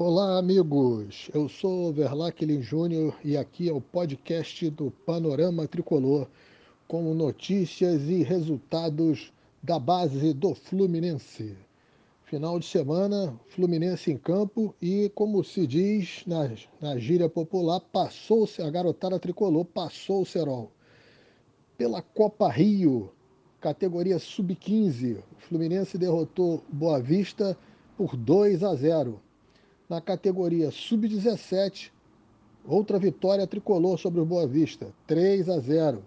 Olá, amigos. Eu sou Verlaquilin Júnior e aqui é o podcast do Panorama Tricolor com notícias e resultados da base do Fluminense. Final de semana, Fluminense em campo e, como se diz na, na gíria popular, passou-se a garotada tricolor, passou o Serol. Pela Copa Rio, categoria Sub-15, o Fluminense derrotou Boa Vista por 2 a 0 na categoria sub-17, outra vitória tricolor sobre o Boa Vista, 3 a 0.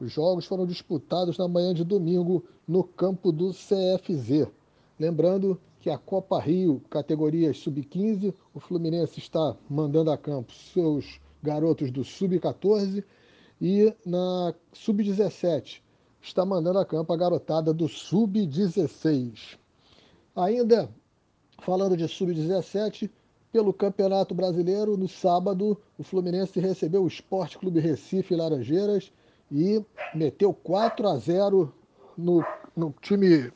Os jogos foram disputados na manhã de domingo no campo do CFZ. Lembrando que a Copa Rio, categorias sub-15, o Fluminense está mandando a campo seus garotos do sub-14 e na sub-17 está mandando a campo a garotada do sub-16. Ainda falando de sub-17, pelo Campeonato Brasileiro, no sábado, o Fluminense recebeu o Esporte Clube Recife Laranjeiras e meteu 4 a 0 no, no time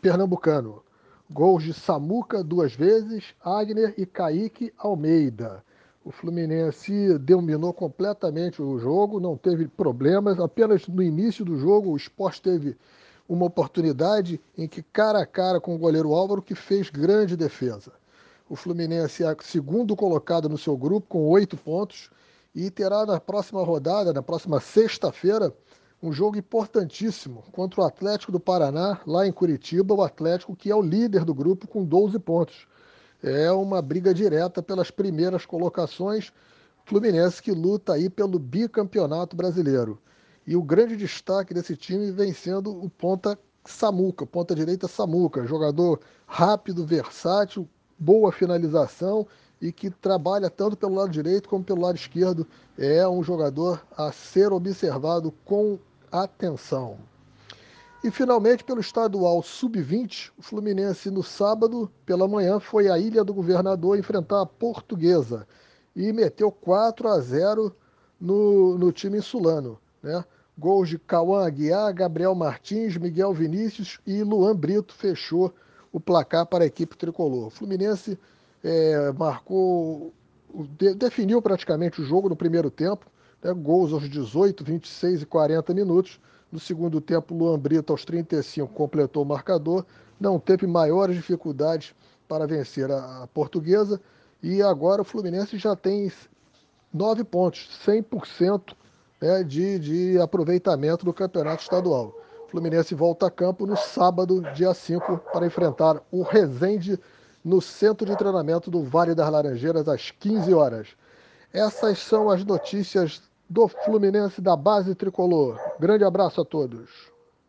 pernambucano. Gols de Samuca duas vezes, Agner e Kaique Almeida. O Fluminense dominou completamente o jogo, não teve problemas. Apenas no início do jogo, o esporte teve uma oportunidade em que, cara a cara com o goleiro Álvaro, que fez grande defesa. O Fluminense é segundo colocado no seu grupo, com oito pontos, e terá na próxima rodada, na próxima sexta-feira, um jogo importantíssimo contra o Atlético do Paraná, lá em Curitiba, o Atlético que é o líder do grupo com 12 pontos. É uma briga direta pelas primeiras colocações. Fluminense que luta aí pelo bicampeonato brasileiro. E o grande destaque desse time vem sendo o ponta Samuca, ponta direita Samuca, jogador rápido, versátil, boa finalização e que trabalha tanto pelo lado direito como pelo lado esquerdo. É um jogador a ser observado com atenção. E finalmente, pelo estadual sub-20, o Fluminense no sábado, pela manhã, foi à Ilha do Governador enfrentar a Portuguesa e meteu 4 a 0 no, no time insulano. Né? Gols de Cauã Aguiar, Gabriel Martins, Miguel Vinícius e Luan Brito fechou o placar para a equipe tricolor. O Fluminense é, marcou, definiu praticamente o jogo no primeiro tempo, né, gols aos 18, 26 e 40 minutos. No segundo tempo, Luan Brito, aos 35, completou o marcador, não teve maiores dificuldades para vencer a, a portuguesa e agora o Fluminense já tem nove pontos, 100% né, de, de aproveitamento do campeonato estadual. Fluminense volta a campo no sábado, dia 5, para enfrentar o Resende no centro de treinamento do Vale das Laranjeiras às 15 horas. Essas são as notícias do Fluminense da base tricolor. Grande abraço a todos.